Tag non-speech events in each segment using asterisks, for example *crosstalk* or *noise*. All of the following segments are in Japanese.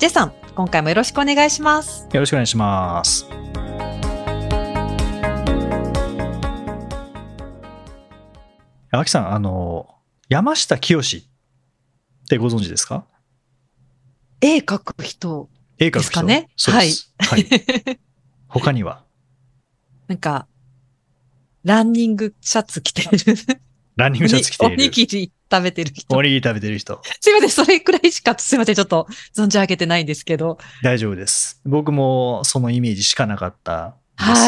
ジェさん、今回もよろしくお願いします。よろしくお願いします。あきさんあの山下清ってご存知ですか？絵描く人、絵描く人？ですかねそうです、はい、他には？*laughs* なんか、ランニングシャツ着てる。ランニングシャツ着ていおにるぎり食べてる人お。にぎり食べてる人すいません、それくらいしか、すいません、ちょっと存じ上げてないんですけど。大丈夫です。僕もそのイメージしかなかったん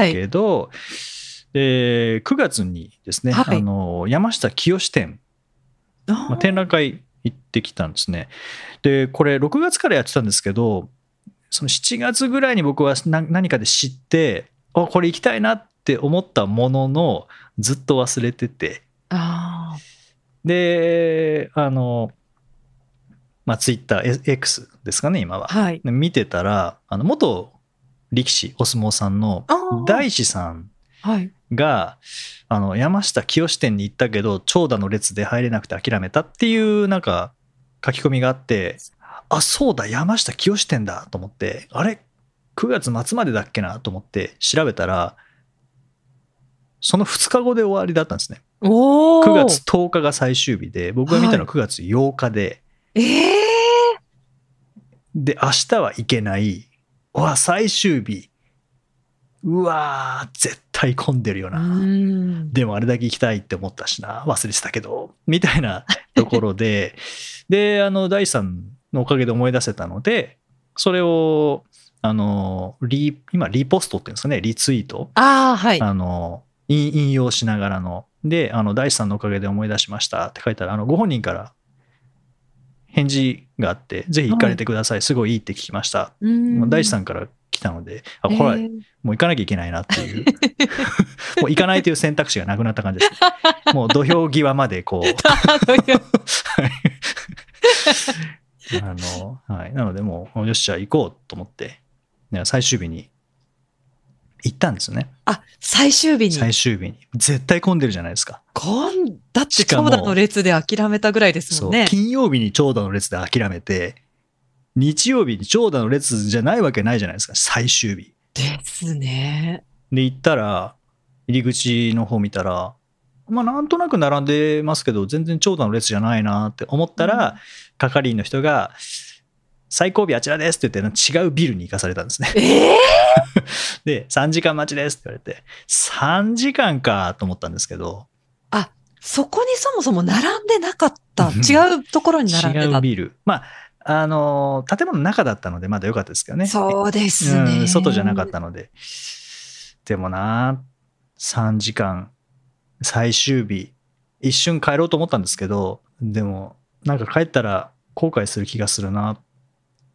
ですけど、で9月にですね、はいあの山下清展、まあ、展覧会行ってきたんですね。でこれ6月からやってたんですけどその7月ぐらいに僕は何何かで知ってあこれ行きたいなって思ったもののずっと忘れててあであのまあツイッター X ですかね今はあ。はい。で見てたらあの元力士お相撲さんの大志さんはい。があの山下清店に行ったけど長蛇の列で入れなくて諦めたっていうなんか書き込みがあってあそうだ山下清店だと思ってあれ9月末までだっけなと思って調べたらその2日後で終わりだったんですねおお。9月10日が最終日で僕が見たのは9月8日で、ええで、明日は行けない。うわ、最終日。うわー、絶対混んでるような。ん。でもあれだけ行きたいって思ったしな。忘れてたけど。みたいな *laughs* ところで、で、あの、大地さんのおかげで思い出せたので、それを、あの、リ今、リポストっていうんですかね、リツイート。ああ、はい。あの、引引用しながらの。で、あの、大地さんのおかげで思い出しましたって書いたら、あの、ご本人から返事があって、ぜひ行かれてください。すごいいいって聞きました。うんもう大地さんから来たので、あ、これ、ええもう行かなきゃいけないなっていう。*laughs* もう行かないという選択肢がなくなった感じです。*laughs* もう土俵際までこう。*laughs* はいあの、はい。なのでもう、よし、じゃあ行こうと思って、ね最終日に行ったんですよね。あ、最終日に。最終日に。絶対混んでるじゃないですか。こん、だって長蛇の列で諦めたぐらいです。もんね。金曜日に長蛇の列で諦めて、日曜日に長蛇の列じゃないわけないじゃないですか。最終日。ですね。で行ったら入り口の方見たらまあなんとなく並んでますけど全然長蛇の列じゃないなって思ったら、係員の人が「最後尾あちらです」って言って違うビルに行かされたんですね。ええ *laughs* で3時間待ちですって言われて3時間かと思ったんですけどそこにそもそも並んでなかった。うん違うところに並んでた。違うビルまああの建物の中だったのでまだ良かったですけどねそうですね。うん、外じゃなかったので。でもな、3時間、最終日、一瞬帰ろうと思ったんですけど、でも、なんか帰ったら後悔する気がするな。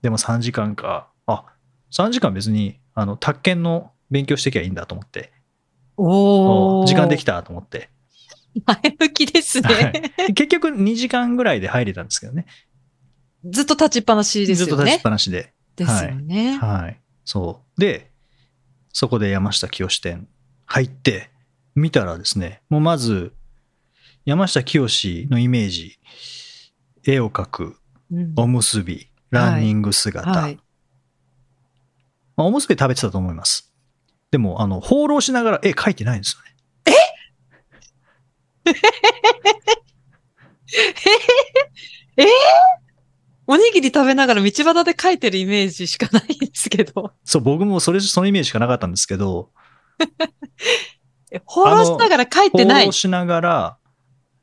でも3時間か。あ、3時間別に、あの、宅建の勉強してきゃいいんだと思って。おお。時間できたと思って。前向きですね。結局2時間ぐらいで入れたんですけどね。ずっと立ちっぱなしですよねずっと立ちっ。ぱなしで。ですよね。はい。そう。で、そこで山下清店入って、見たらですね、もうまず、山下清のイメージ、絵を描く、うんおむすび、ランニング姿、はい。まあおむすび食べてたと思います。でも、あの、放浪しながら絵描いてないんですよね。え？ーおにぎり食べながら道端で描いてるイメージしかないんですけど。そう、僕もそれ、そのイメージしかなかったんですけど、*laughs* え放浪しながら描い放てない？浪。しながら、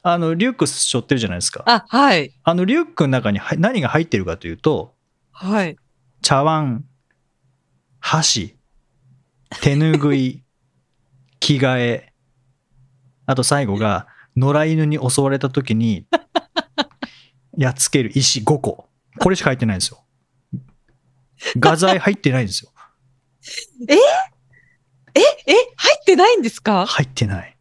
あの、リュック背負ってるじゃないですか。あ、はい。あの、リュックの中には何が入ってるかというと、はい。茶碗、箸、手ぬぐい、*laughs* 着替え、あと最後が、野良犬に襲われた時に、やっつける石5個。これしか入ってないんですよ。画材入ってないんですよ。*laughs* え、え、入ってないんですか？入ってない。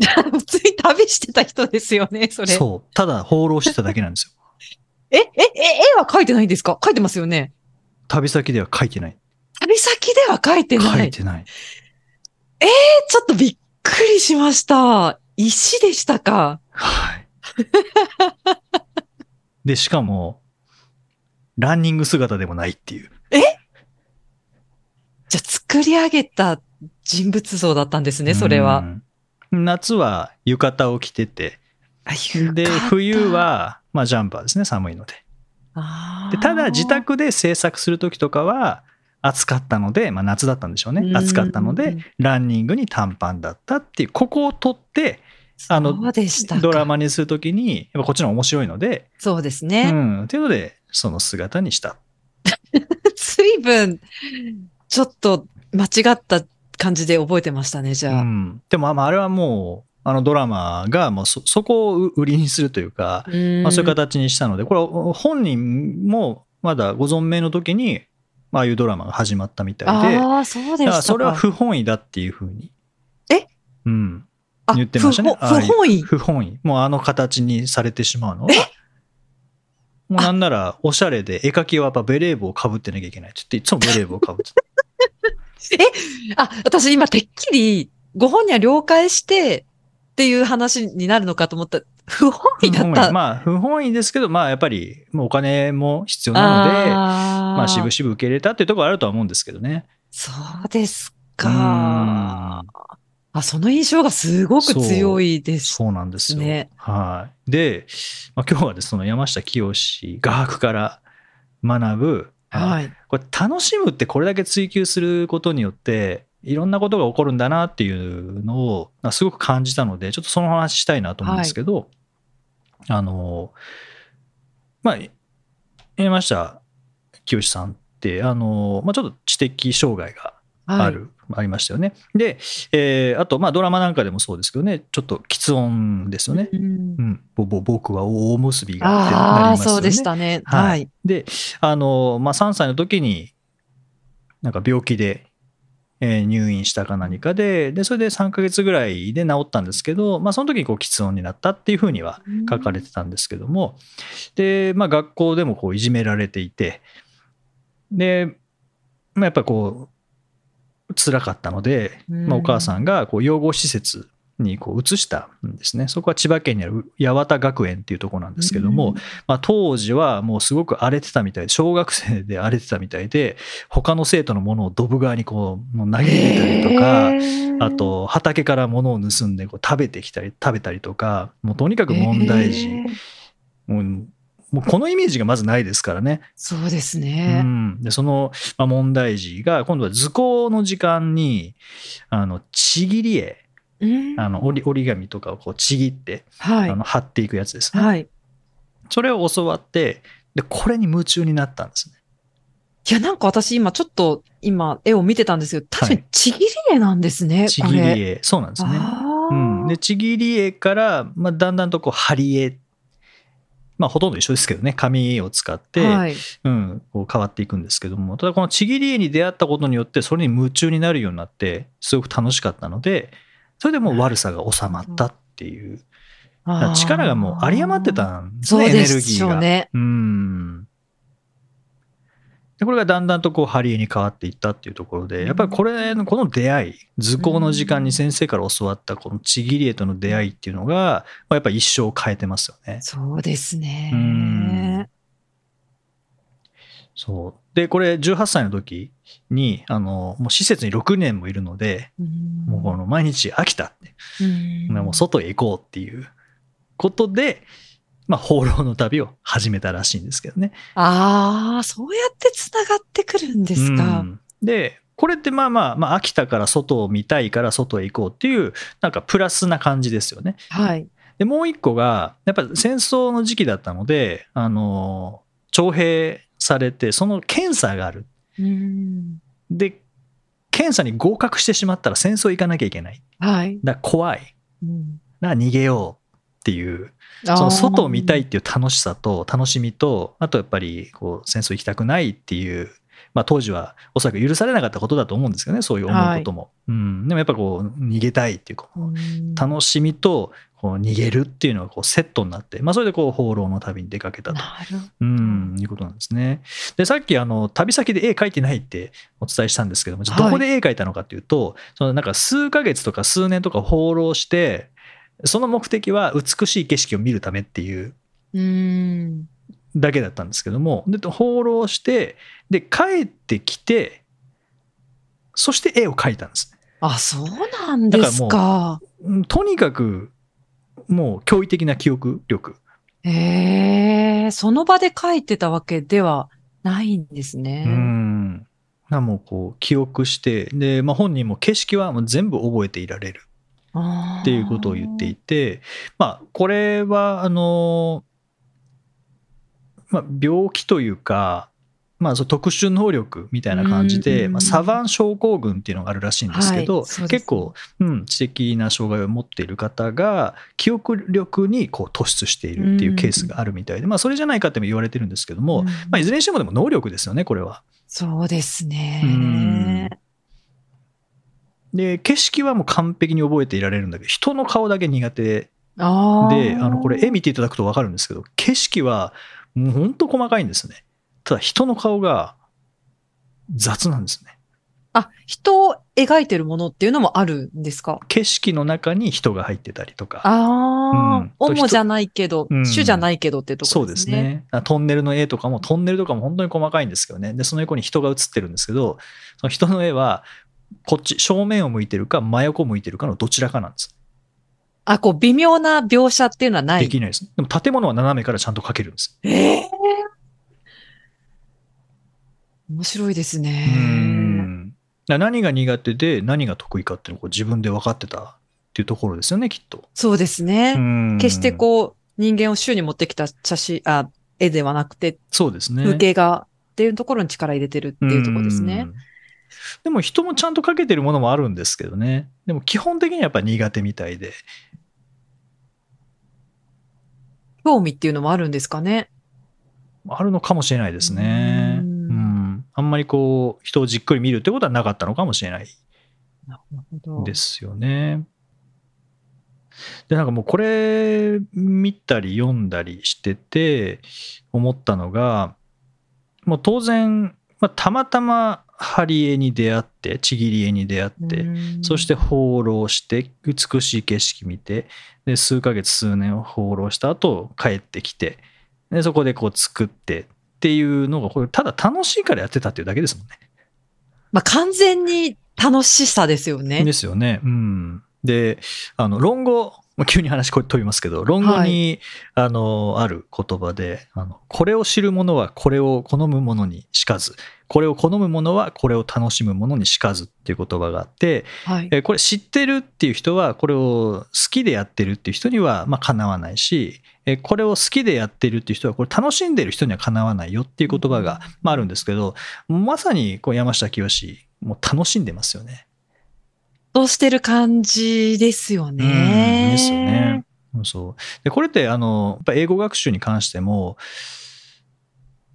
*laughs* 普通に旅してた人ですよね、それ。そう。ただ放浪してただけなんですよ。*laughs* え、え、え、絵は描いてないんですか？描いてますよね。旅先では書いてない。旅先では描いてない。書いてない。ちょっとびっくりしました。石でしたか？はい。で、しかも、ランニング姿でもないっていう。じゃあ作り上げた人物像だったんですね、それは。うん。夏は浴衣を着てて、で、衣冬、は、まあ、ジャンパーですね、寒いので。でただ、自宅で制作するときとかは、暑かったので、まあ、夏だったんでしょうね。暑かったので、、ランニングに短パンだったっていう、ここを取って、あのドラマにするときに、やっぱこっちの面白いので、そうですうね。ん、というので、その姿にした。*laughs* 随分、ちょっと間違った感じで覚えてましたね、じうゃあ。ん、でも、まあ、あれはもう、あのドラマがもうそそこを売りにするというか、まあ、そういう形にしたので、これは本人もまだご存命の時に、まああいうドラマが始まったみたいで、ああ、そうでしそれは不本意だっていうふうに。え？うん。あ言ってましたね不本不本意？不本意。もうあの形にされてしまうのは。もうなんなら、おしゃれで、絵描きはやっぱベレー帽をかぶってなきゃいけないって言って、いつもベレー帽をかぶってた。あ、私今てっきり、ご本人は了解してっていう話になるのかと思った。不本意だった。意まあ、不本意ですけど、まあやっぱり、もうお金も必要なので、あーまあ、渋々受け入れたっていうところはあるとは思うんですけどね。そうですうんか。あ、その印象がすごく強いです。そうなんですよ。ねはい。で、まあ、今日はですねその山下清画伯から学ぶ、あはい。これ楽しむってこれだけ追求することによって、いろんなことが起こるんだなっていうのをまあすごく感じたので、ちょっとその話したいなと思うんですけど、あの、まあ、山下清さんって、あの、まあ、ちょっと知的障害がはい、ある、ありましたよね。で、えーあと、まあ、ドラマなんかでもそうですけどね、ちょっと喫音ですよね。うんうん、ぼぼ僕は大結びがってなりますよね。そうでしたね。はいはい。で、あの、まあ、3歳の時に、なんか病気で、えー入院したか何かで、で、それで3ヶ月ぐらいで治ったんですけど、まあ、その時にこう、喫音になったっていうふうには書かれてたんですけども、で、まあ、学校でもこう、いじめられていて、で、まあ、やっぱりこう、辛かったので、まあ、お母さんがこう養護施設にこう移したんですね。そこは千葉県にある八幡学園っていうところなんですけども、まあ、当時はもうすごく荒れてたみたいで、小学生で荒れてたみたいで、他の生徒のものをドブ側にこう投げ入れたりとか、あ、と畑から物を盗んでこう食べてきたり、食べたりとか、もうとにかく問題児。もうもうこのイメージがまずないですからね。そうですうね。ん、でその、まあ、問題児が今度は図工の時間にあのちぎり絵うんあの折り折り紙とかをこうちぎって、はいあ。の貼っていくやつですね、はい。それを教わってでこれに夢中になったんですねいや、なんか私今ちょっと今絵を見てたんですけど、確かにちぎり絵なんですね、ちぎり。絵そうなんですね、あうーん、でちぎり絵から、まあ、だんだんとこう貼り絵まあほとんど一緒ですけどね紙を使って、はい。うん、こう変わっていくんですけどもただこのちぎり絵に出会ったことによってそれに夢中になるようになってすごく楽しかったのでそれでもう悪さが収まったっていう力がもう有り余ってたんですねエネでルギーが。うね。うんでこれがだんだんとこうハリエに変わっていったっていうところでやっぱりこれのこの出会い図工の時間に先生から教わったこのちぎり絵との出会いっていうのがまあやっぱり一生を変えてますよね。そうですね。うん。そう。でこれ18歳の時にあのもう施設に6年もいるのでうん。もうこの毎日飽きたって、うん。もう外へ行こうっていうことで、まあ、放浪の旅を始めたらしいんですけどね。ああ、そうやってつながってくるんですか。うんでこれってまあまあ、まあ、飽きたから外を見たいから外へ行こうっていうなんかプラスな感じですよね。はい。でもう一個がやっぱ戦争の時期だったのであの徴兵されてその検査がある。うんで検査に合格してしまったら戦争行かなきゃいけない。はい。だ怖い。うんだ逃げようっていうその外を見たいっていう楽しさと楽しみとあとやっぱりこう戦争行きたくないっていう、まあ、当時はおそらく許されなかったことだと思うんですよねそういう思うことも、うん、でもやっぱこう逃げたいっていうこ楽しみとこう逃げるっていうのがこうセットになって、まあ、それでこう放浪の旅に出かけたと。うん、いうことなんですね。で、さっきあの旅先で絵描いてないってお伝えしたんですけども、どこで絵描いたのかっていうと、そのなんか数ヶ月とか数年とか放浪して、その目的は美しい景色を見るためっていう。だけだったんですけども、で放浪して、で、帰ってきて、そして絵を描いたんです。あ、そうなんですか。うんとにかく、もう驚異的な記憶力。へえ、その場で書いてたわけではないんですね。うん。なもうこう記憶して、で、まあ、本人も景色はもう全部覚えていられる。っていうことを言っていて、まあ、これは、あの、まあ、病気というか、まあ、その特殊能力みたいな感じで、うんまあ、サヴァン症候群っていうのがあるらしいんですけど、はいね結構、うん、知的な障害を持っている方が記憶力にこう突出しているっていうケースがあるみたいで、まあ、それじゃないかっても言われてるんですけども、うんまあ、いずれにしてもでも能力ですよねこれは。そうですうん。ね。で景色はもう完璧に覚えていられるんだけど人の顔だけ苦手。で、あの、これ絵見ていただくと分かるんですけど、景色はもう本当細かいんですね。ただ人の顔が雑なんですね。あ、人を描いてるものっていうのもあるんですか？景色の中に人が入ってたりとか。ああ、うん主じゃないけど、うん主じゃないけどってとそうでこですすね。ね。あトンネルの絵とかも、トンネルとかも本当に細かいんですけどね。で、その横に人が写ってるんですけど、その人の絵は、こっち、正面を向いてるか、真横向いてるかのどちらかなんです。あ、こう、微妙な描写っていうのはない。できないです。でも建物は斜めからちゃんと描けるんです。ええ面白いですうね。ん。だから何が苦手で何が得意かっていうのをこう自分で分かってたっていうところですよね、きっと。そうですね。うん決してこう、人間を周に持ってきた写真、あ、絵ではなくて、そうですね。風景画っていうところに力入れてるっていうところですねう。ん。でも人もちゃんとかけてるものもあるんですけどね。でも基本的にはやっぱ苦手みたいで。興味っていうのもあるんですかね？あるのかもしれないですね。ううんん。あんまりこう、人をじっくり見るってことはなかったのかもしれないなるほど。ですよね。で、なんかもうこれ見たり読んだりしてて思ったのが、もう当然、まあ、たまたま貼り絵に出会って、ちぎり絵に出会って、うんそして放浪して美しい景色見てで数ヶ月数年を放浪した後帰ってきてでそこでこう作ってっていうのがこれただ楽しいからやってたっていうだけですもんね。まあ、完全に楽しさですよね。ですよね。うん、であの論語まあ急に話これ飛びますけど論語に、あのある言葉であの「これを知る者はこれを好む者にしかずこれを好む者はこれを楽しむ者にしかず」っていう言葉があってはい。えーこれ知ってるっていう人はこれを好きでやってるっていう人にはまあかなわないしえーこれを好きでやってるっていう人はこれ楽しんでる人にはかなわないよっていう言葉がまああるんですけどまさにこう山下清もう楽しんでますよね。そうしてる感じですよね。うんですよね。そうでこれってあのやっぱ英語学習に関しても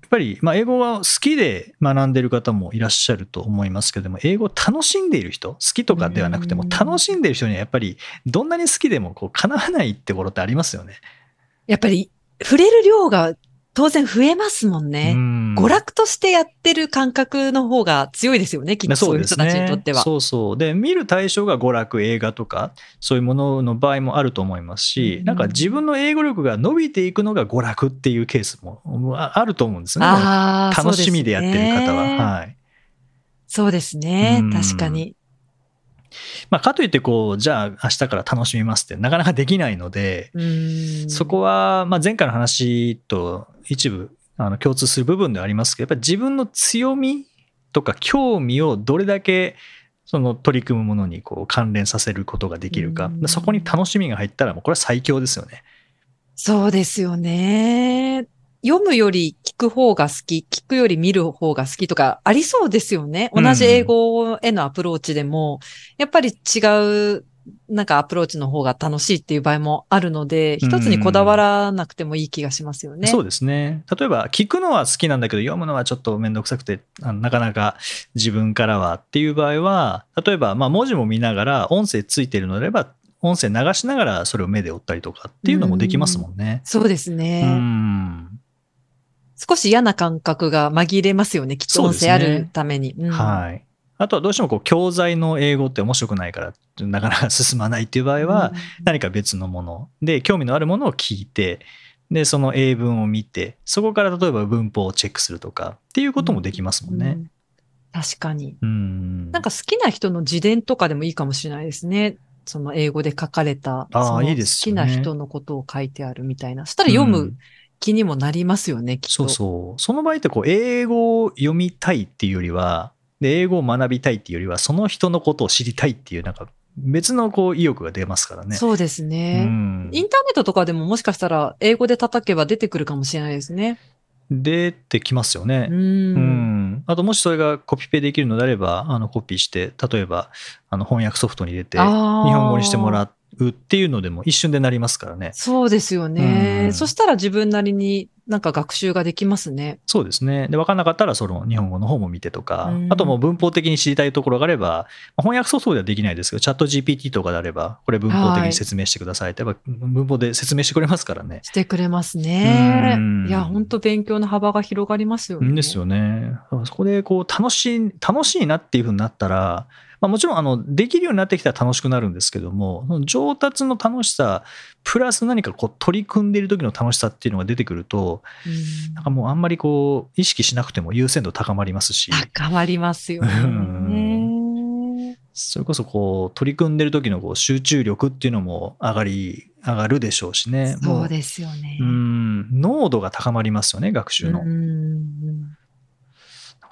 やっぱり、まあ、英語が好きで学んでる方もいらっしゃると思いますけども英語を楽しんでいる人好きとかではなくてもうん楽しんでいる人にはやっぱりどんなに好きでもこう叶わないってことってありますよね。やっぱり、触れる量が当然増えますもんうね。ん娯楽としてやってる感覚の方が強いですよね、きっとそういう人たちにとっては。そうそう。で、見る対象が娯楽、映画とか、そういうものの場合もあると思いますし、うんなんか自分の英語力が伸びていくのが娯楽っていうケースもああると思うんですね。楽しみでやってる方は。はい。そうですねうん。確かに。まあ、かといって、こう、じゃあ明日から楽しみますってなかなかできないので、うんそこは、まあ、前回の話と一部あの共通する部分ではありますけど、やっぱり自分の強みとか興味をどれだけその取り組むものにこう関連させることができるかうん、そこに楽しみが入ったら、もうこれは最強ですよね。そうですよね。読むより聞く方が好き、聞くより見る方が好きとかありそうですよね。うん同じ英語へのアプローチでも、やっぱり違うなんかアプローチの方が楽しいっていう場合もあるので、一つにこだわらなくてもいい気がしますよね。そうですね。例えば、聞くのは好きなんだけど、読むのはちょっとめんどくさくて、あのなかなか自分からはっていう場合は、例えば、まあ、文字も見ながら、音声ついてるのであれば、音声流しながらそれを目で追ったりとかっていうのもできますもんね。そうですうね。ん。少し嫌な感覚が紛れますよね、きっと音声あるために。うんはい。あとはどうしてもこう教材の英語って面白くないからなかなか進まないっていう場合は、何か別のもので興味のあるものを聞いてでその英文を見てそこから例えば文法をチェックするとかっていうこともできますもんね。うん確かに。うん。なんか好きな人の自伝とかでもいいかもしれないですね。その英語で書かれた、あいいですよね好きな人のことを書いてあるみたいな。そしたら読む気にもなりますよね、きっと。そうそう。その場合ってこう英語を読みたいっていうよりはで英語を学びたいっていうよりはその人のことを知りたいっていうなんか別のこう意欲が出ますからね。そうですね。うんインターネットとかでももしかしたら英語で叩けば出てくるかもしれないですね。出てきますよねう。ん。うん、あともしそれがコピペできるのであればあのコピーして例えばあの翻訳ソフトに入れて日本語にしてもらうっていうのでも一瞬でなりますからねそうですよね。うんそしたら自分なりになんか学習ができますね。そうですねで分かんなかったらその日本語の方も見てとか、うんあともう文法的に知りたいところがあればまあ翻訳ソフトではできないですけどチャット GPT とかであればこれ文法的に説明してくださいってやっぱ文法で説明してくれますからね。してくれますねうん。いや、本当勉強の幅が広がりますよね。ですよね。そこでこう楽しい、楽しいなっていうふうになったら、まあ、もちろんあのできるようになってきたら楽しくなるんですけども、上達の楽しさ、プラス何かこう取り組んでいる時の楽しさっていうのが出てくると、うんなんかもうあんまりこう意識しなくても優先度高まりますし、高まりますよね。それこそこう取り組んでる時のこう集中力っていうのも上がり、上がるでしょうしね。もそうですよね。うん、濃度が高まりますよね、学習の。うん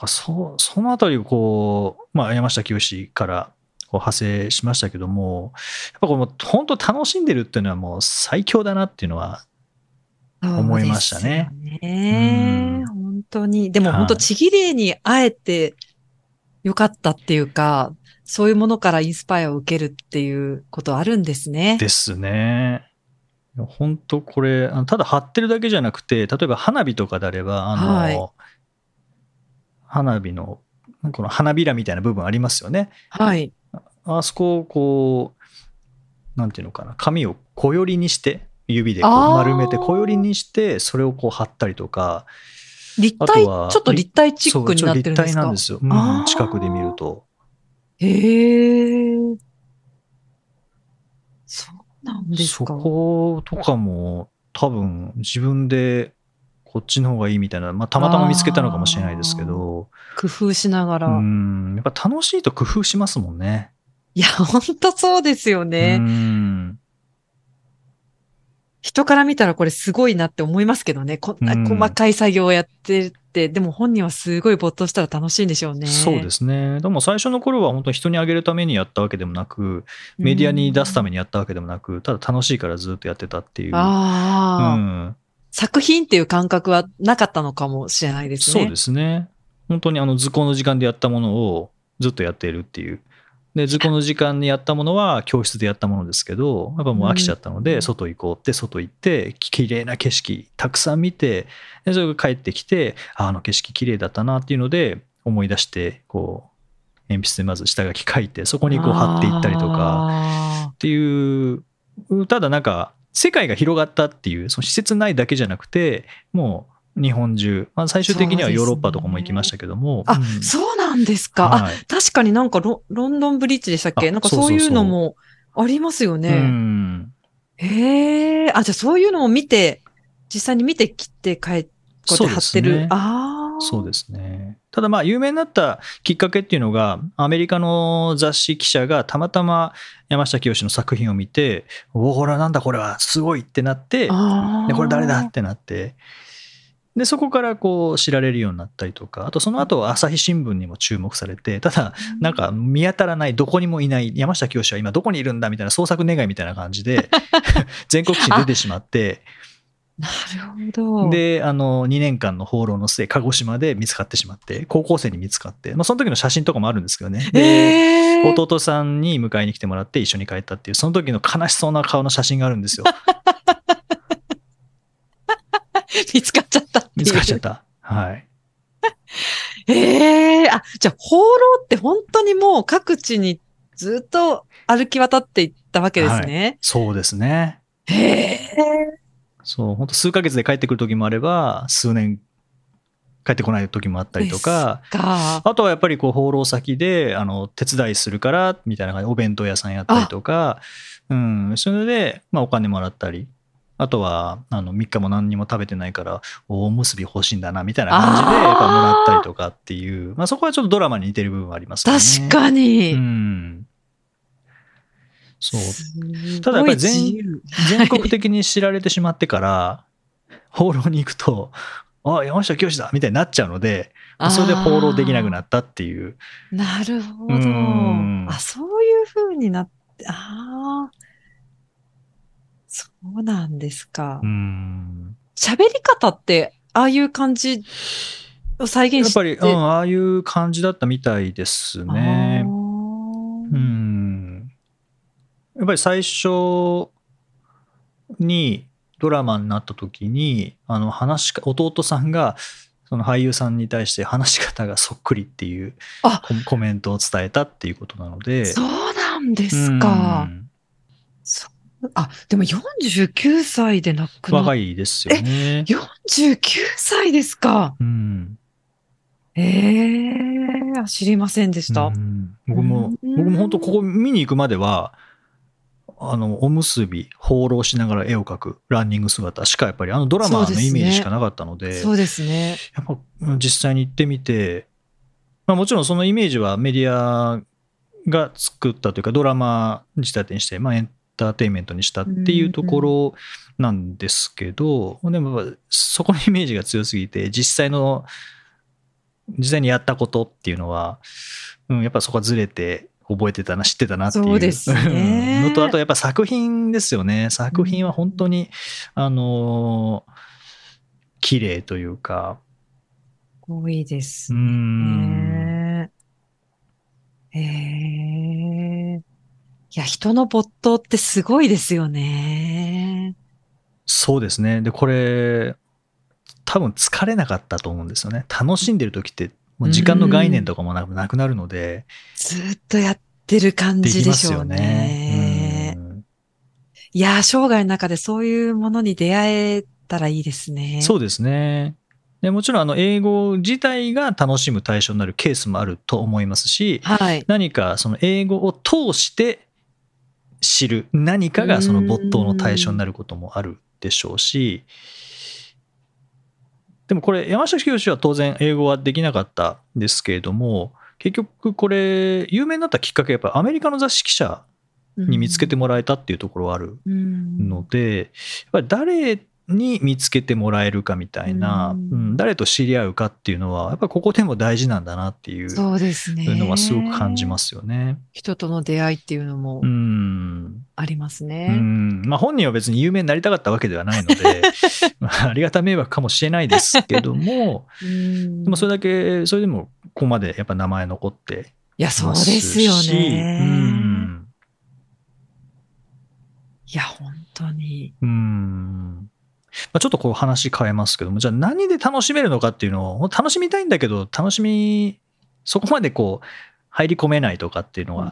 そそのあたりをこう、まあ、山下清からこう派生しましたけども、やっぱこの本当楽しんでるっていうのはもう最強だなっていうのは、思いましたねねうん本当に。でもはい本当、ちぎれいに会えてよかったっていうか、そういうものからインスパイアを受けるっていうことあるんですね。ですね。本当これ、ただ貼ってるだけじゃなくて、例えば花火とかであれば、あの、はい花火の、この花びらみたいな部分ありますよね。はい。あそこをこう、なんていうのかな、紙を小寄りにして、指でこう丸めて小寄りにして、それをこう貼ったりとか、立体、ちょっと立体チックになってるんですそうちょっと立体なかんですよ。うん近くで見ると。へえ。そうなんですそか。ことかも多分自分でこっちの方がいいみたいな、まあ、たまたま見つけたのかもしれないですけど、工夫しながら。うん、やっぱ楽しいと工夫しますもんね。いや、本当そうですよね。うん人から見たらこれすごいなって思いますけどね。こんなうん細かい作業をやってって、でも本人はすごい没頭したら楽しいんでしょうね。そうですね。でも最初の頃は本当に人にあげるためにやったわけでもなく、メディアに出すために。にやったわけでもなく、ただ楽しいからずっとやってたっていう。ああ、うん、作品っていう感覚はなかったのかもしれないですね。そうですね。本当にあの図工の時間でやったものをずっとやっているっていう。で、図工の時間にやったものは教室でやったものですけど、やっぱもう飽きちゃったので、うん外行こうって、外行って、き綺麗な景色たくさん見て、でそれが帰ってきて、ああの景色綺麗だったなっていうので、思い出して、こう、鉛筆でまず下書き書いて、そこにこう貼っていったりとか、か。っていう、ただなんか、世界が広がったっていう、その施設内だけじゃなくて、もう日本中、まあ、最終的にはヨーロッパとかも行きましたけども、あ、うんそうなんですか。あ、はい確かになんかロロンドンブリッジでしたっけ？あなんかそうそうそうそういうのもありますようね。んへえ。あ、じゃあそういうのを見て、実際に見てきて帰っこうやって貼ってる。ねああ。そうですね。ただまあ有名になったきっかけっていうのが、アメリカの雑誌記者がたまたま山下清の作品を見て、おお、これはなんだこれはすごいってなって、でこれ誰だってなってでそこからこう知られるようになったりとかあとその後朝日新聞にも注目されてただなんか見当たらないどこにもいない山下清は今どこにいるんだみたいな創作願いみたいな感じで全国紙に出てしまってなるほど。、で、あの、2年間の放浪の末、鹿児島で見つかってしまって、高校生に見つかって、まあ、その時の写真とかもあるんですけどね。で、えー、弟さんに迎えに来てもらって一緒に帰ったっていう、その時の悲しそうな顔の写真があるんですよ。*laughs* 見つかっちゃった。見つかっちゃった。はい。*laughs* ええあ、じゃあ、放浪って本当にもう各地にずっと歩き渡っていったわけですね。そうですね。へえ。そう、本当数ヶ月で帰ってくる時もあれば、数年帰ってこない時もあったりとか、か。あとはやっぱりこう放浪先であの手伝いするからみたいな感じでお弁当屋さんやったりとか、うん、それで、まあ、お金もらったり、あとはあの3日も何にも食べてないから、おむすび欲しいんだなみたいな感じで、やっぱもらったりとかっていう、まあ、そこはちょっとドラマに似てる部分はありますね。確かに。うん。そう。ただやっぱり全全国的に知られてしまってから、放浪に行くと、あ、山下清だみたいになっちゃうので、それで放浪できなくなったっていう。なるほどうん。あ、そういう風になって、ああ。そうなんですかう。ん。喋り方って、ああいう感じを再現して。やっぱり、うん、ああいう感じだったみたいですねうん。やっぱり最初にドラマになった時に、あの話弟さんが、その俳優さんに対して話し方がそっくりっていうあココメントを伝えたっていうことなので。そうなんですか。うんあ、でも49歳で亡くなっ若いですよね。49歳ですか。うんええあ知りませんでした。うん僕も、うん僕も本当ここ見に行くまでは、あの、おむすび、放浪しながら絵を描く、ランニング姿しかやっぱりあのドラマのイメージしかなかったので、そうですね。やっぱうん実際に行ってみて、まあもちろんそのイメージはメディアが作ったというかドラマ仕立てにして、まあエンターテインメントにしたっていうところなんですけど、でもやっぱそこのイメージが強すぎて、実際の、実際にやったことっていうのは、うん、やっぱそこはずれて覚えてたな、知ってたなっていうそうですねのと、あとやっぱ作品ですよね。作品は本当に、あのー綺麗というか、多いですうーん。ね。ええいや、人の没頭ってすごいですよね。そうですね。で、これ、多分疲れなかったと思うんですよね。楽しんでる時って、もう時間の概念とかもななくなるので、ずっとやってる感でじでしょうね。ね。うんいやー、生涯の中でそういうものに出会えたらいいですね。そうですね。でもちろん、あの、英語自体が楽しむ対象になるケースもあると思いますし、はい。何かその英語を通して知る何かがその没頭の対象になることもあるでしょうし、でもこれ山下清は当然英語はできなかったんですけれども、結局これ有名になったきっかけはやっぱアメリカの雑誌記者に見つけてもらえたっていうところはあるうんので、やっぱり誰に見つけてもらえるかみたいな、うんうん誰と知り合うかっていうのはやっぱりここでも大事なんだなっていう。のはすごく感じますよね。人との出会いっていうのもうん。ありますうね。ん。まあ本人は別に有名になりたかったわけではないので、*laughs* まあありがた迷惑かもしれないですけども、うんでもそれだけ、それでもここまでやっぱ名前残っていや、そうまですよしね。うん。いや、本当に。うん。まあ、ちょっとこう話変えますけども、じゃあ何で楽しめるのかっていうのを、楽しみたいんだけど、楽しみ、そこまでこう、入り込めないとかっていうのは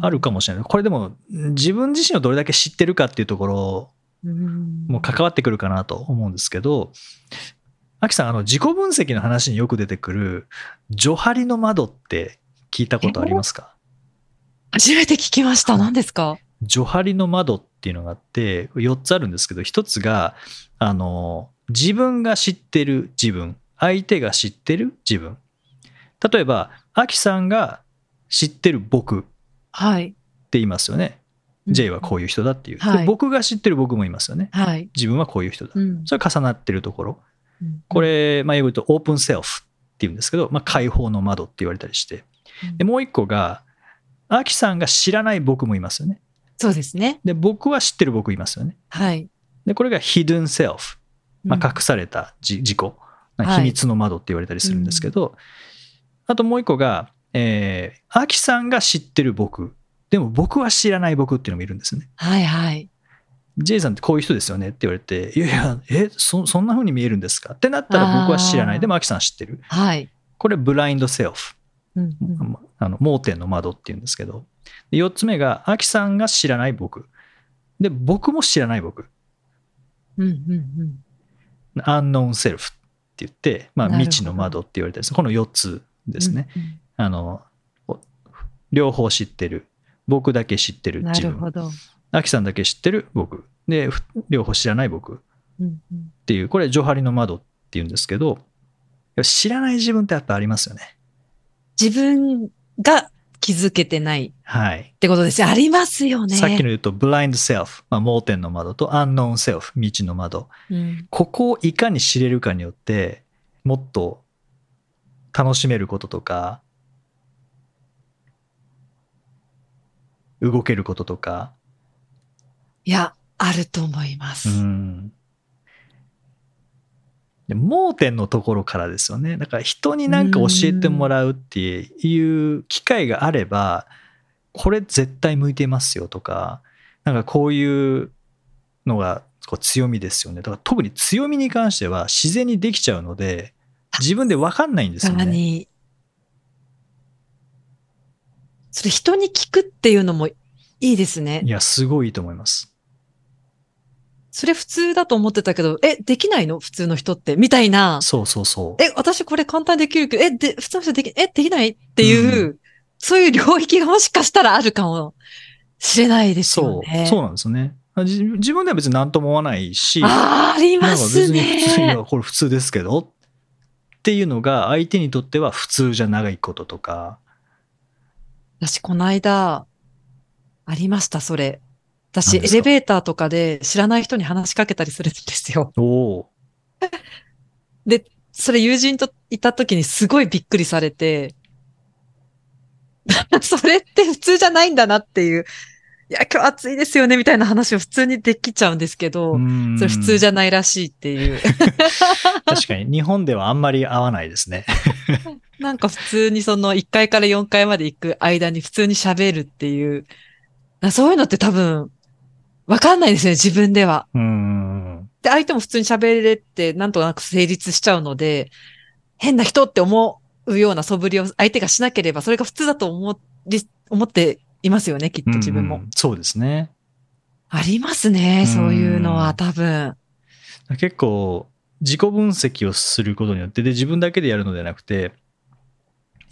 あるかもしれない。これでも、自分自身をどれだけ知ってるかっていうところうんも関わってくるかなと思うんですけど、アキさん、あの、自己分析の話によく出てくる、ジョハリの窓って聞いたことありますか？初めて聞きました。何ですか？ジョハリの窓っていうのがあって、4つあるんですけど、1つが、あの、自分が知ってる自分、相手が知ってる自分。例えば、アキさんが知ってる僕ってはい。言いますよね。J はこういう人だっていう。ではい僕が知ってる僕もいますよね。はい。自分はこういう人だ。うんそれ重なってるところ。うんこれ、まあ、英語で言うとオープンセルフっていうんですけど、まあ、開放の窓って言われたりして。で、もう一個が、アキさんが知らない僕もいますよね。そうですね。で、僕は知ってる僕いますよね。はい。で、これが hidden self。まあ、うん隠されたじ自己、はい秘密の窓って言われたりするんですけど、あともう一個が、えー、アキさんが知ってる僕でも僕は知らない僕っていうのもいるんですね。はいはい。J さんってこういう人ですよねって言われて、いやいや、え、そそんな風に見えるんですか？ってなったら僕は知らない。でも、アキさん知ってる。はい。これ、ブラインドセルフ。うんうんあの盲点の窓っていうんですけど。で4つ目が、アキさんが知らない僕。で、僕も知らない僕。うんうんアンノーンセルフって言って、まあ、未知の窓って言われてるんですこの4つうんですね。。うんあの、お両方知ってる。僕だけ知ってるうんな自分。るほど。アキさんだけ知ってる？僕。で、ふ両方知らない僕。うんうんっていう、これ、ジョハリの窓っていうんですけど、知らない自分ってやっぱありますよね。自分が気づけてないっはい。てことですよ。ありますよね。さっきの言うと、ブラインドセルフ、まあ、盲点の窓と、アンノーンセルフ、未知の窓。うんここをいかに知れるかによって、もっと楽しめることとか、動けることとか、いや、あると思います。うん。で盲点のところからですよね。だから人に何か教えてもらうっていう機会があれば、これ絶対向いてますよとか、なんかこういうのがこう強みですよね。だから特に強みに関しては自然にできちゃうので、自分で分かんないんですよね。確かに。それ人に聞くっていうのもいいですねい。や、すごいいいと思います。それ普通だと思ってたけど、え、できないの？普通の人って？みたいな。そうそうそう。え、私これ簡単にできるけど、え、で、普通の人でき、え、できないっていう、そういう領域がもしかしたらあるかもしれないですよそう、ね。そうなんですよね。じ自分では別に何とも思わないし、あります別に普通にね。はこれ普通ですけどっていうのが相手にとっては普通じゃないこととか、私、この間、ありました、それ。私、エレベーターとかで知らない人に話しかけたりするんですよ。おおで、それ友人といた時にすごいびっくりされて、*laughs* それって普通じゃないんだなっていう、いや、今日暑いですよね、みたいな話を普通にできちゃうんですけど、ー、それ普通じゃゃないらしいっていう。*laughs* 確かに日本ではあんまり合わないですね。*laughs* なんか普通にその1階から4階まで行く間に普通に喋るっていう、なそういうのって多分、わかんないですね、自分では。うーん。で、相手も普通に喋れって、なんとなく成立しちゃうので、変な人って思うような素振りを相手がしなければ、それが普通だと思り思っていますよね、きっと自分も。うんうんそうですね。ありますね、そういうのは多分。結構自己分析をすることによってで自分だけでやるのではなくて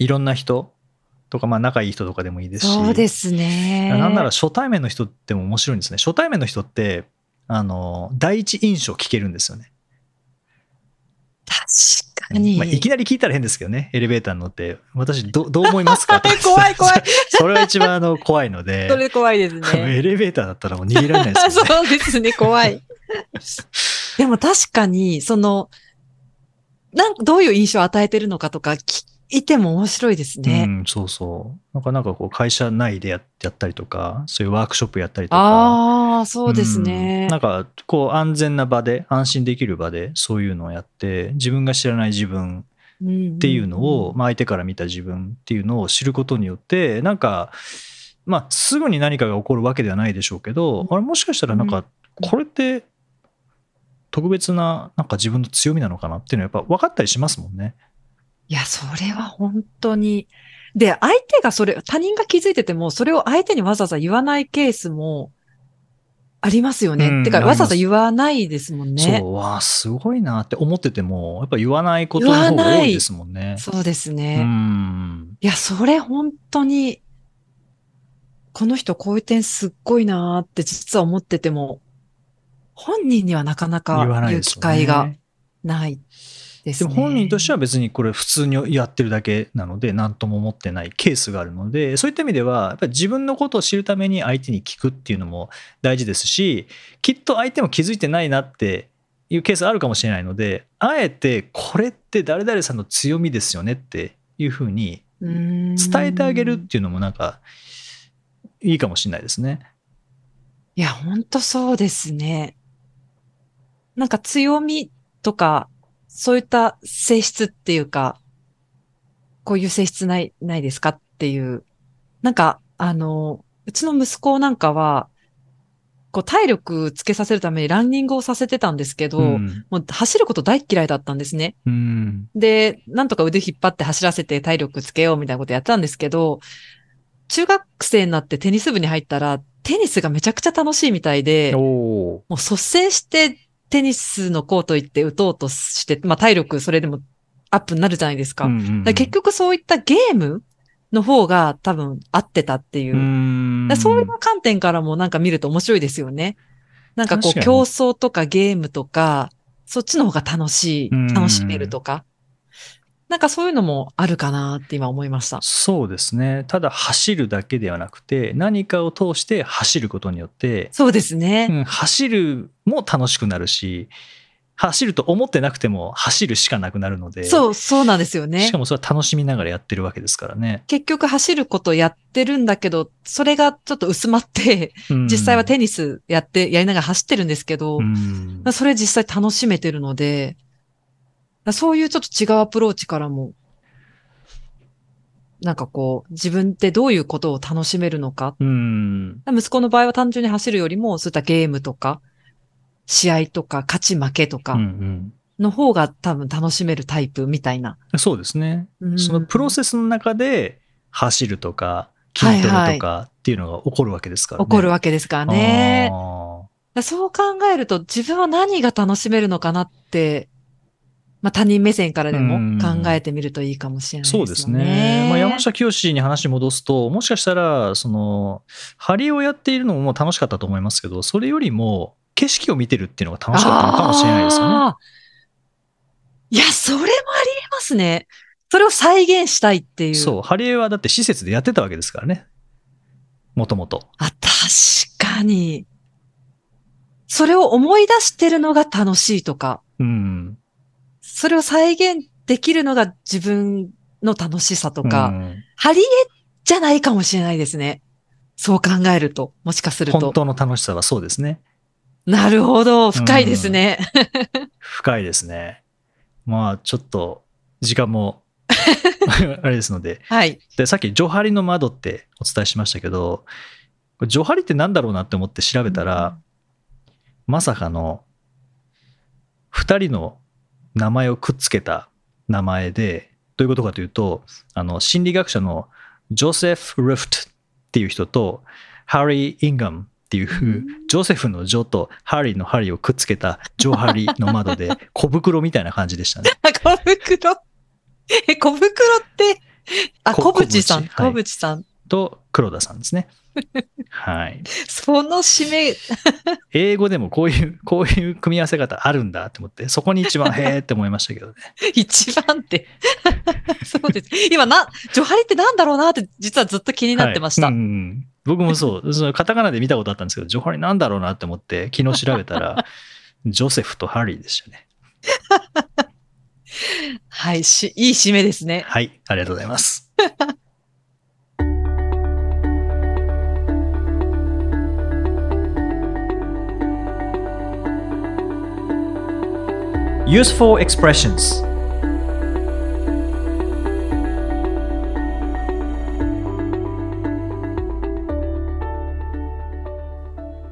いろんな人とかまあ仲いい人とかでもいいですしそうですね。なんなら初対面の人っても面白いんですね初対面の人ってあの第一印象聞けるんですよね、確かに。まあ、いきなり聞いたら変ですけどねエレベーターに乗って私どどう思いますか？*laughs* 怖い怖い。*laughs* それが一番あの怖いのでそれ怖いですね。エレベーターだったらもう逃げられないですよね *laughs* そうですね、怖い。でも確かに、その、なんどういう印象を与えてるのかとか聞いても面白いですね。うん、そうそう。なんかなんかこう会社内でややったりとか、そういうワークショップやったりとか。ああ、そうですうんね。なんかこう安全な場で、安心できる場でそういうのをやって、自分が知らない自分っっていうのを、まあ相手から見た自分っていうのを知ることによって、なんか、まあすぐに何かが起こるわけではないでしょうけど、あれもしかしたらなんか、これって特別ななんか自分の強みなのかなっていうのはやっぱ分かったりしますもんね。いや、それは本当に。で、相手がそれ、他人が気づいてても、それを相手にわざわざ言わないケースもありますよね。てか、うんありますわざわざ言わないですもんね。そう、わあ、すごいなって思ってても、やっぱ言わないことの方が多いですもんね。そうですうね。ん。いや、それ本当に、この人こういう点すっごいなーって実は思ってても、本人にはなかなか言う機。会がないですね。でも本人としては別にこれ普通にやってるだけなので何とも思ってないケースがあるのでそういった意味ではやっぱり自分のことを知るために相手に聞くっていうのも大事ですしきっと相手も気づいてないなっていうケースあるかもしれないのであえてこれって誰々さんの強みですよねっていうふうに伝伝えてあげるっていうのもなんかいいかもしれないですね。いや、本当そうですね。なんか強みとか、そういった性質っていうか、こういう性質ない、ないですかっていう。なんか、あの、うちの息子なんかは、こう体力つけさせるためにランニングをさせてたんですけど、うんもう走ること大っ嫌いだったんですね。うんで、なんとか腕引っ張って走らせて体力つけようみたいなことやってたんですけど、中学生になってテニス部に入ったら、テニスがめちゃくちゃ楽しいみたいで、もう率先してテニスのコート行って打とうとして、まあ体力それでもアップになるじゃないですか。うんうんうんだから結局そういったゲームの方が多分合ってたっていう。うそういう観点からもなんか見ると面白いですよね。なんかこう競争とかゲームとか、そっちの方が楽しい、うん楽しめるとか。なんかそういうのもあるかなって今思いました。そうですね。ただ走るだけではなくて、何かを通して走ることによって、そうですね。うん走るも楽しくなるし、走ると思ってなくても走るしかなくなるので、そう、そうなんですよねしか。もそれは楽しみながらやってるわけですからね。結局走ることやってるんだけど、それがちょっと薄まって、うん実際はテニスやって、やりながら走ってるんですけど、うんそれ実際楽しめてるので、そういうちょっと違うアプローチからも、なんかこう、自分ってどういうことを楽しめるのか。うん。息子の場合は単純に走るよりも、そういったゲームとか、試合とか、勝ち負けとかうんの方が多分楽しめるタイプみたいな。うんそうですね。うんそのプロセスの中で走るとか、筋トレとかっていうのが起こるわけですからね。起こるわけですからね。そう考えると自分は何が楽しめるのかなって、まあ他人目線からでも考えてみるといいかもしれないですよね。ーそうですね。まあ、山下清に話戻すと、もしかしたら、その、ハリをやっているのも楽しかったと思いますけど、それよりも景色を見てるっていうのが楽しかったのかもしれないですよね。いや、それもありえますね。それを再現したいっていう。そう、ハリエはだって施設でやってたわけですからね。もともと。あ、確かに。それを思い出してるのが楽しいとか、うん。それを再現できるのが自分の楽しさとか、うんハリエじゃないかもしれないですね。そう考えると、もしかすると。本当の楽しさはそうですね。なるほど、深いですね。深いですね。まあ、ちょっと、時間も、*laughs* あれですので。はい。で、さっき、ジョハリの窓ってお伝えしましたけど、ジョハリって何だろうなって思って調べたら、まさかの、二人の名前をくっつけた名前で、どういうことかというと、あの、心理学者のジョセフ・リフトっていう人と、ハリー・インガムっていう、ジョセフのジョとハリーのハリーをくっつけたジョハリの窓で、*laughs* 小袋みたいな感じでしたね。*laughs* 小袋？え、小袋って、あ、こ小渕さん、小小渕はい渕さん。と、黒田さんですね。はい。その締め、英語でもこういう、*laughs* こういう組み合わせ方あるんだって思って、そこに一番 *laughs* へーって思いましたけどね。一番って。*laughs* そうです。今な、ジョハリってなんだろうなって、実はずっと気になってました。はいうん僕もそう、そのカタカナで見たことあったんですけど、ジョハリなんだろうなって思って、昨日調べたら、ジョセフとハリーでしたね。はいし、いい締めですね。はい、ありがとうございます。Useful expressions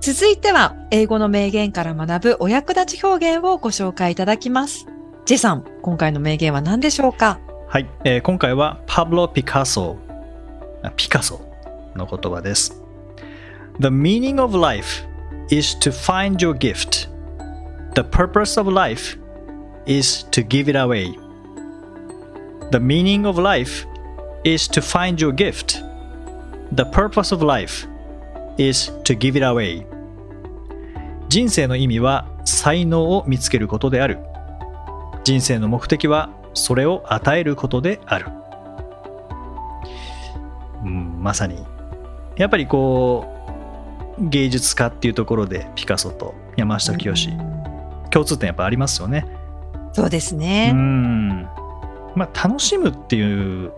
続いては、英語の名言から学ぶお役立ち表現をご紹介いただきます。ジェさん、今回の名言は何でしょうか？はい、えー今回はパブロ・ピカソ、あピカソの言葉です。The meaning of life is to find your gift. The purpose of life is to give it away. The meaning of life is to find your gift. The purpose of life is to give it away. 人生の意味は才能を見つけることである。人生の目的はそれを与えることである。うん、まさに。やっぱりこう、芸術家っていうところでピカソと山下清、共通点やっぱありますよね。そうですうね。ん。まあ楽しむっていう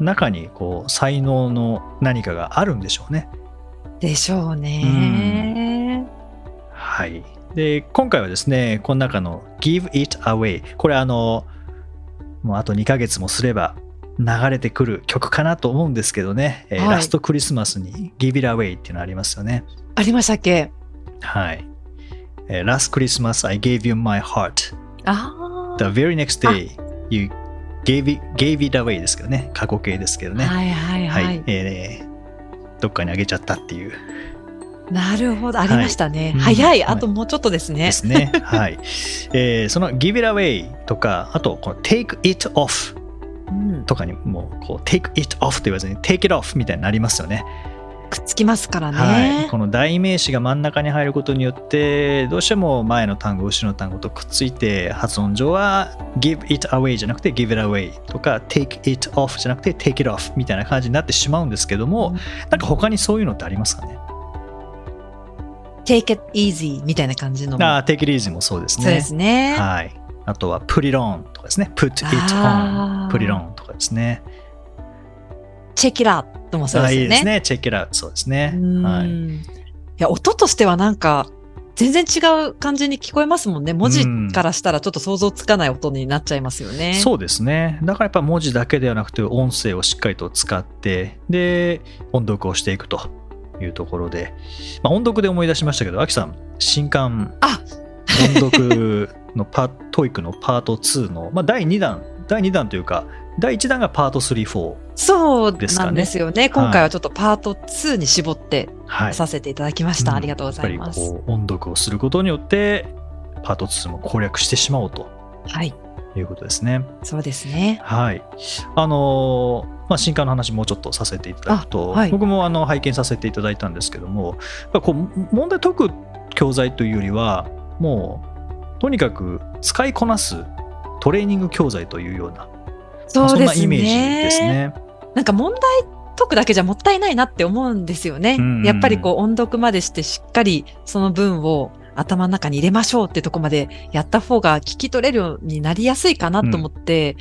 中にこう才能の何かがあるんでしょうね。でしょうね。はい。で、今回はですね、この中の Give It Away。これあの、もうあと2ヶ月もすれば流れてくる曲かなと思うんですけどね、えーはいラストクリスマスに Give It Away っていうのありますよね。ありましたっけ？はい。えー Last Christmas I gave you my heart. あ The very next day you gave it, gave it away ですけどね。過去形ですけどあ。ね。はいはいははいい。えーどっかにあげちゃったっていうなるほど。ありましたね。うん早い。はいあともうちょっとですねで。すね。はい。えーその give it away とか、あとこの take it off うんとかにもうこう take it off と言わずに take it off みたいになりますよね。くっつきますからはい。ね。この代名詞が真ん中に入ることによって、どうしても前の単語、後ろの単語とくっついて、発音上は give it away じゃなくて give it away とか take it off じゃなくて take it off みたいな感じになってしまうんですけども、うんなんか他にそういうのってありますかね？take it easy みたいな感じのも。ああ、take it easy もそうですね。そうですね。はい。あとは put it on とかですね。put it あ on、ー put it on とかですね。チェキラともそうあですよね。いいですね。check it out そうですね。うんはい。いや、音としてはなんか、全然違う感じに聞こえますもんね。文字からしたらちょっと想像つかない音になっちゃいますよね。そうですね。だからやっぱ文字だけではなくて音声をしっかりと使って、で、音読をしていくというところで、まあ、音読で思い出しましたけど、アキさん、新刊あ音読のパ *laughs* TOEICのパート2の、まあ、第2弾、第2弾というか、第1弾がパート3、4。そうですかねなんですよね。今回はちょっとパート2に絞ってはい。させていただきました。うんありがとうございます。やっぱりこう音読をすることによって、パート2も攻略してしまおうとはい。いうことですね。そうですね。はい。あのーまあ、新刊の話もうちょっとさせていただくと、あはい僕もあの拝見させていただいたんですけども、やっぱこう問題解く教材というよりは、もうとにかく使いこなすトレーニング教材というような、まあそうですね。んなイメージですね。なんか問題解くだけじゃもったいないなって思うんですよね。うんうんやっぱりこう音読までしてしっかりその文を頭の中に入れましょうってとこまでやった方が聞き取れるようになりやすいかなと思って、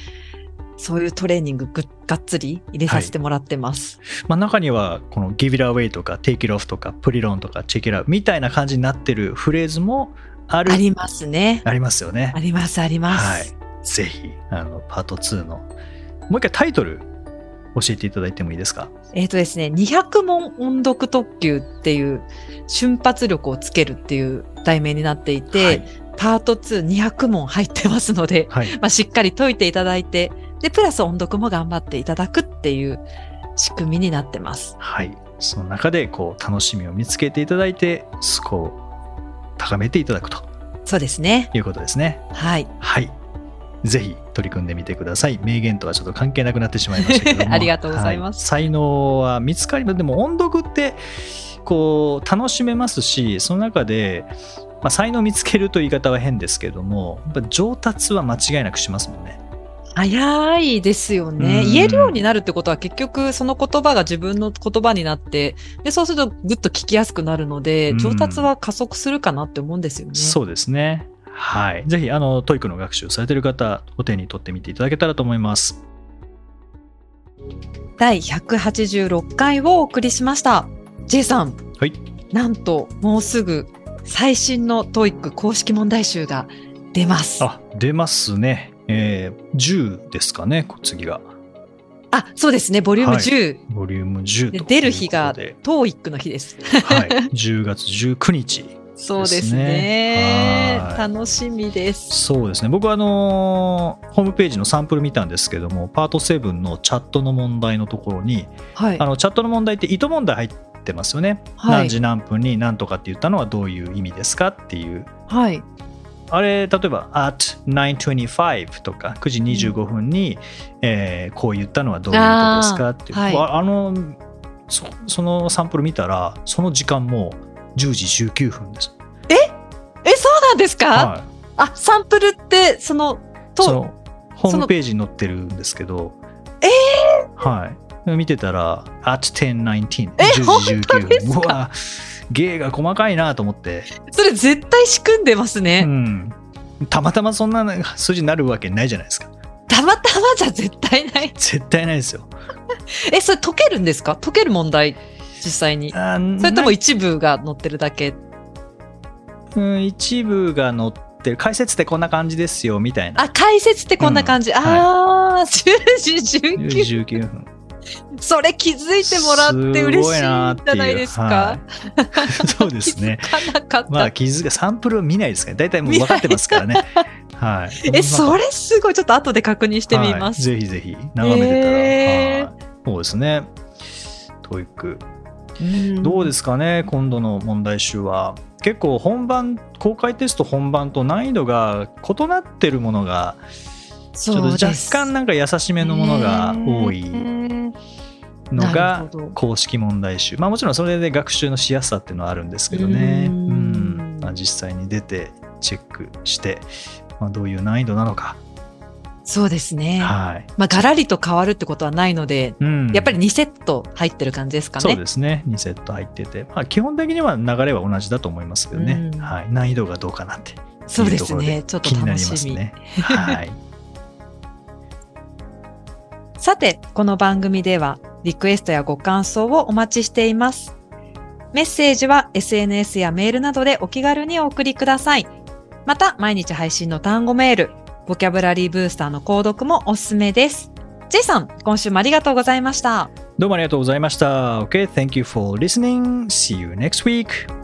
そういうトレーニングぐがっつり入れさせてもらってます。まあ、中にはこの give it away とか take it off とか put it on とか check it out みたいな感じになってるフレーズもあるありますね。ありますよねあ。ります、あります。はい。ぜひ、あの、パート2の、もう一回タイトル教えていただいてもいいですか？えっ、とですね、200問音読特急っていう瞬発力をつけるっていう題名になっていて、はい。パート2200問入ってますので、はい。まあ、しっかり解いていただいて、で、プラス音読も頑張っていただくっていう仕組みになってます。はい。その中で、こう、楽しみを見つけていただいて、スコアを高めていただくとそうですね。いうことですね。はい。はい。ぜひ取り組んでみてください。名言とはちょっと関係なくなってしまいましたけども。*laughs* ありがとうございますは才能は見つかります。でも音読って、こう、楽しめますし、その中で、まあ、才能を見つけるという言い方は変ですけども、やっぱ上達は間違いなくしますもんね。早いですよね。うん言えるようになるってことは結局その言葉が自分の言葉になって、で、そうするとぐっと聞きやすくなるので、うん上達は加速するかなって思うんですよね。そうですね。はい。ぜひ、あの、 TOEICの学習されている方、お手に取ってみていただけたらと思います。第186回をお送りしました。J さん。はい。なんと、もうすぐ最新の TOEIC公式問題集が出ます。あ、出ますね。えー、10ですかね、次が。あ、そうですね。ボリュームはい10。ボリューム10ということで出る日がで TOEICの日です。はい。10月19日。そうですね楽しみです。そうですね。僕はあのーホームページのサンプル見たんですけども、パート7のチャットの問題のところに、はいあ。のチャットの問題って糸問題入ってますよね。はい何時何分に何とかって言ったのはどういう意味ですかっていう。はい。あれ、例えば、at 9.25とか9時25分に、えーこう言ったのはどういうことですかっていう。あーはいああのそ、そのサンプル見たら、その時間も10時19分です。え、そうなんですか、はい。あ、サンプルって、その、と、そのホームページに載ってるんですけど、えはい。見てたら、at 10.19、え10時本当ですか？19分。うわ、芸が細かいなと思って、それ絶対仕組んでますうね。ん。たまたまそんな数字になるわけないじゃないですか。たまたまじゃ絶対ない。絶対ないですよ。*laughs* え、それ解けるんですか？解ける問題実際に。あそれともな一部が載ってるだけ？うん、一部が載ってる。解説ってこんな感じですよみたいな。あ、解説ってこんな感じ。うんああ、10時19 19分。それ気づいてもらって嬉しいんじゃないですか？はい。*laughs* そうですね。気づかなかった。まあ気づかサンプルを見ないですから大体もう分かってますからね。*laughs* はい。え、それすごい。ちょっと後で確認してみます。はい。ぜひぜひ。眺めてたら、へー。はい。そうですね。 TOEIC。うんどうですかね今度の問題集は。結構本番公開テスト本番と難易度が異なってるものがちょっと若干なんか優しめのものが多いのなが公式問題集。まあもちろんそれで学習のしやすさっていうのはあるんですけどね。ううん。ん、まあ、実際に出てチェックして、まあ、どういう難易度なのか、そうですね。はい、まあ、ガラリと変わるってことはないので、うん、やっぱり2セット入ってる感じですかね。そうですね2セット入ってて、まあ、基本的には流れは同じだと思いますけどね、うんはい、難易度がどうかなってそうですね。ちょっと楽しみ。ね。はい。*laughs* さて、この番組ではリクエストやご感想をお待ちしています。メッセージは SNS やメールなどでお気軽にお送りください。また、毎日配信の単語メール、ボキャブラリーブースターの購読もおすすめです。J さん、今週もありがとうございました。どうもありがとうございました。OK, thank you for listening. See you next week.